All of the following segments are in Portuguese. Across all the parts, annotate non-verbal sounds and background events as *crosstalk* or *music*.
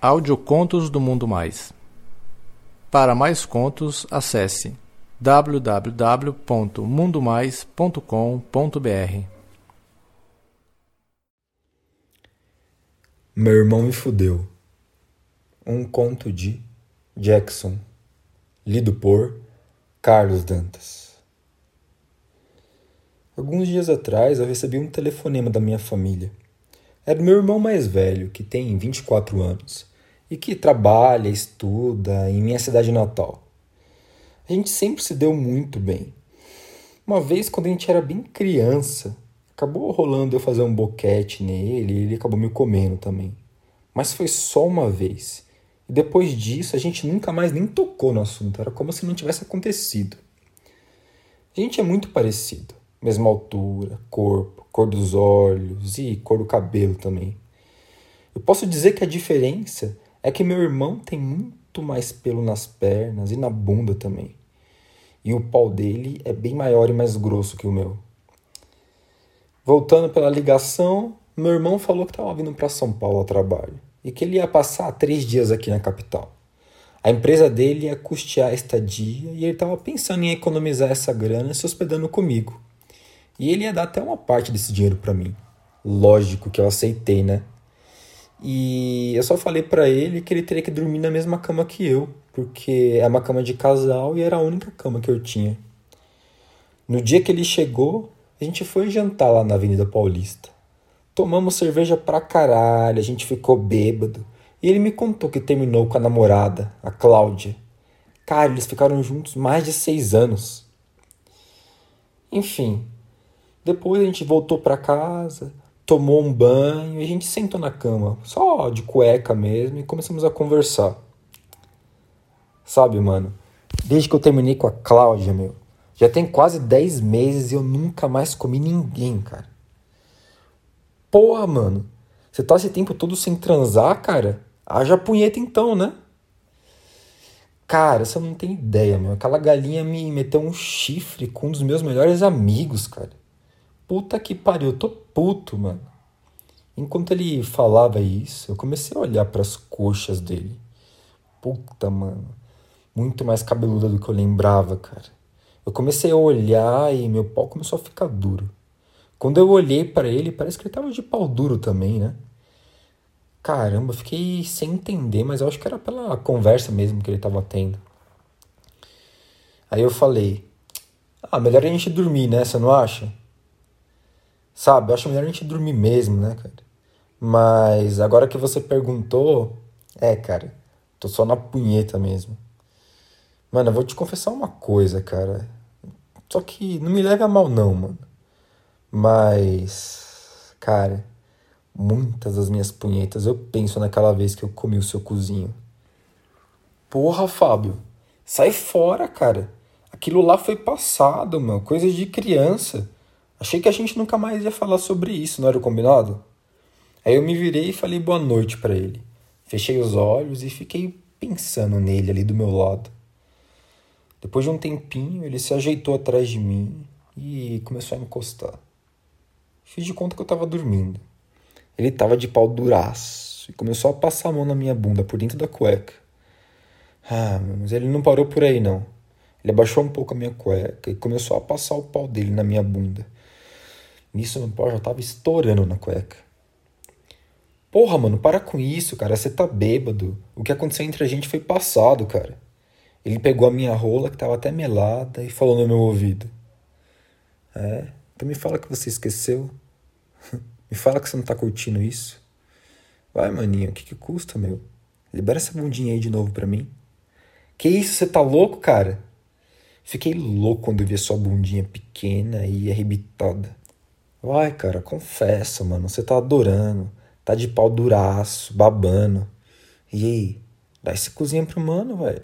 Audiocontos do Mundo Mais. Para mais contos, acesse www.mundomais.com.br. Meu irmão me fudeu. Um conto de Jackson, lido por Carlos Dantas. Alguns dias atrás eu recebi um telefonema da minha família. Era o meu irmão mais velho, que tem 24 anos e que trabalha, estuda em minha cidade natal. A gente sempre se deu muito bem. Uma vez, quando a gente era bem criança, acabou rolando eu fazer um boquete nele e ele acabou me comendo também. Mas foi só uma vez. E depois disso, a gente nunca mais nem tocou no assunto. Era como se não tivesse acontecido. A gente é muito parecido. Mesma altura, corpo, cor dos olhos e cor do cabelo também. Eu posso dizer que a diferença é que meu irmão tem muito mais pelo nas pernas e na bunda também. E o pau dele é bem maior e mais grosso que o meu. Voltando pela ligação, meu irmão falou que estava vindo para São Paulo a trabalho e que ele ia passar três dias aqui na capital. A empresa dele ia custear a estadia e ele estava pensando em economizar essa grana se hospedando comigo. E ele ia dar até uma parte desse dinheiro para mim. Lógico que eu aceitei, né? E eu só falei para ele que ele teria que dormir na mesma cama que eu, porque é uma cama de casal e era a única cama que eu tinha. No dia que ele chegou, a gente foi jantar lá na Avenida Paulista. Tomamos cerveja pra caralho, a gente ficou bêbado. E ele me contou que terminou com a namorada, a Cláudia. Cara, eles ficaram juntos mais de seis anos. Enfim, depois a gente voltou para casa, tomou um banho e a gente sentou na cama, só de cueca mesmo, e começamos a conversar. Sabe, mano, desde que eu terminei com a Cláudia, meu, já tem quase 10 meses e eu nunca mais comi ninguém, cara. Porra, mano, você tá esse tempo todo sem transar, cara? Haja punheta então, né? Cara, você não tem ideia, meu. Aquela galinha me meteu um chifre com um dos meus melhores amigos, cara. Puta que pariu, eu tô puto, mano. Enquanto ele falava isso, eu comecei a olhar para as coxas dele. Puta, mano. Muito mais cabeluda do que eu lembrava, cara. Eu comecei a olhar e meu pau começou a ficar duro. Quando eu olhei para ele, parece que ele tava de pau duro também, né? Caramba, fiquei sem entender, mas eu acho que era pela conversa mesmo que ele tava tendo. Aí eu falei: Ah, melhor a gente dormir, né? Você não acha? Sabe, eu acho melhor a gente dormir mesmo, né, cara? Mas agora que você perguntou, é, cara, tô só na punheta mesmo. Mano, eu vou te confessar uma coisa, cara. Só que não me leva a mal, não, mano. Mas, cara, muitas das minhas punhetas eu penso naquela vez que eu comi o seu cozinho. Porra, Fábio, sai fora, cara. Aquilo lá foi passado, mano. Coisa de criança. Achei que a gente nunca mais ia falar sobre isso, não era o combinado? Aí eu me virei e falei boa noite para ele. Fechei os olhos e fiquei pensando nele ali do meu lado. Depois de um tempinho, ele se ajeitou atrás de mim e começou a encostar. Fiz de conta que eu tava dormindo. Ele tava de pau duraço e começou a passar a mão na minha bunda por dentro da cueca. Ah, mas ele não parou por aí não. Ele abaixou um pouco a minha cueca e começou a passar o pau dele na minha bunda. Nisso meu pau já tava estourando na cueca. Porra, mano, para com isso, cara. Você tá bêbado. O que aconteceu entre a gente foi passado, cara. Ele pegou a minha rola, que tava até melada, e falou no meu ouvido: É, então me fala que você esqueceu. *laughs* me fala que você não tá curtindo isso. Vai, maninho, o que que custa, meu? Libera essa bundinha aí de novo pra mim. Que isso, você tá louco, cara? Fiquei louco quando vi sua bundinha pequena e arrebitada. Vai, cara, confessa, mano. Você tá adorando. Tá de pau duraço, babando. E aí? Dá esse cozinha pro mano, velho.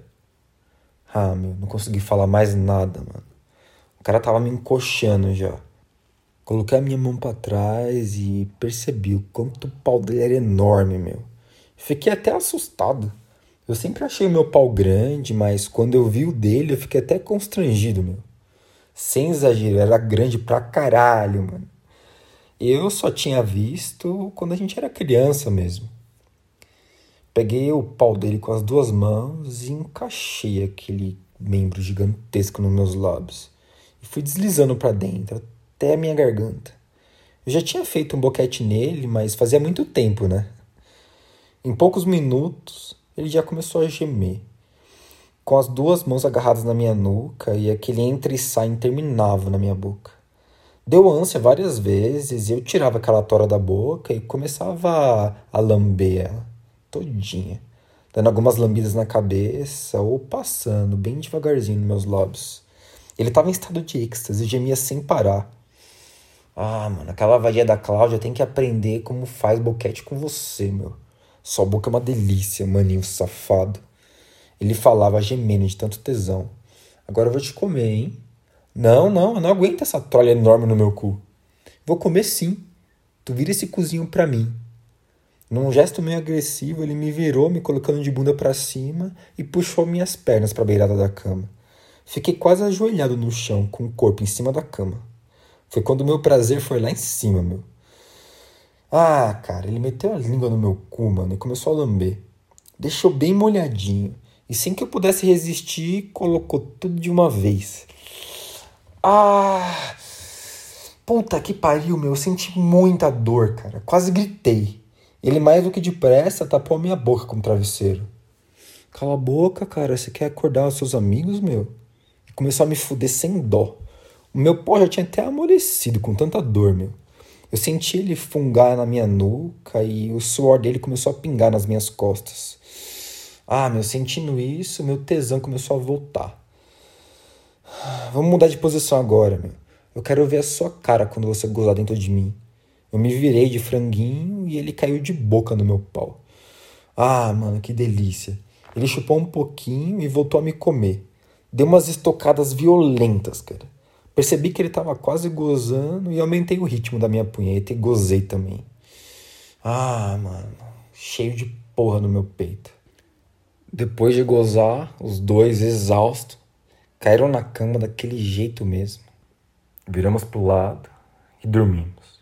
Ah, meu, não consegui falar mais nada, mano. O cara tava me encoxando já. Coloquei a minha mão para trás e percebi o quanto o pau dele era enorme, meu. Fiquei até assustado. Eu sempre achei o meu pau grande, mas quando eu vi o dele, eu fiquei até constrangido, meu. Sem exagero, era grande pra caralho, mano. Eu só tinha visto quando a gente era criança mesmo. Peguei o pau dele com as duas mãos e encaixei aquele membro gigantesco nos meus lábios. E fui deslizando para dentro, até a minha garganta. Eu já tinha feito um boquete nele, mas fazia muito tempo, né? Em poucos minutos, ele já começou a gemer. Com as duas mãos agarradas na minha nuca e aquele entre e sai interminável na minha boca. Deu ânsia várias vezes e eu tirava aquela tora da boca e começava a lamber ela todinha, dando algumas lambidas na cabeça ou passando bem devagarzinho nos meus lábios. Ele estava em estado de êxtase e gemia sem parar. Ah, mano, aquela vadia da Cláudia tem que aprender como faz boquete com você, meu. Sua boca é uma delícia, maninho safado. Ele falava gemendo de tanto tesão. Agora eu vou te comer, hein? Não, não, eu não aguento essa trolha enorme no meu cu. Vou comer sim. Tu vira esse cozinho pra mim. Num gesto meio agressivo, ele me virou, me colocando de bunda para cima e puxou minhas pernas para a beirada da cama. Fiquei quase ajoelhado no chão, com o corpo em cima da cama. Foi quando meu prazer foi lá em cima, meu. Ah, cara, ele meteu a língua no meu cu, mano, e começou a lamber. Deixou bem molhadinho. E sem que eu pudesse resistir, colocou tudo de uma vez. Ah! Puta que pariu, meu. Eu senti muita dor, cara. Quase gritei. Ele, mais do que depressa, tapou a minha boca com o travesseiro. Cala a boca, cara. Você quer acordar os seus amigos, meu? E começou a me fuder sem dó. O meu pó já tinha até amolecido com tanta dor, meu. Eu senti ele fungar na minha nuca e o suor dele começou a pingar nas minhas costas. Ah, meu, sentindo isso, meu tesão começou a voltar. Vamos mudar de posição agora, meu. Eu quero ver a sua cara quando você gozar dentro de mim. Eu me virei de franguinho e ele caiu de boca no meu pau. Ah, mano, que delícia. Ele chupou um pouquinho e voltou a me comer. Deu umas estocadas violentas, cara. Percebi que ele estava quase gozando e aumentei o ritmo da minha punheta e gozei também. Ah, mano, cheio de porra no meu peito. Depois de gozar, os dois exaustos Caíram na cama daquele jeito mesmo. Viramos pro lado e dormimos.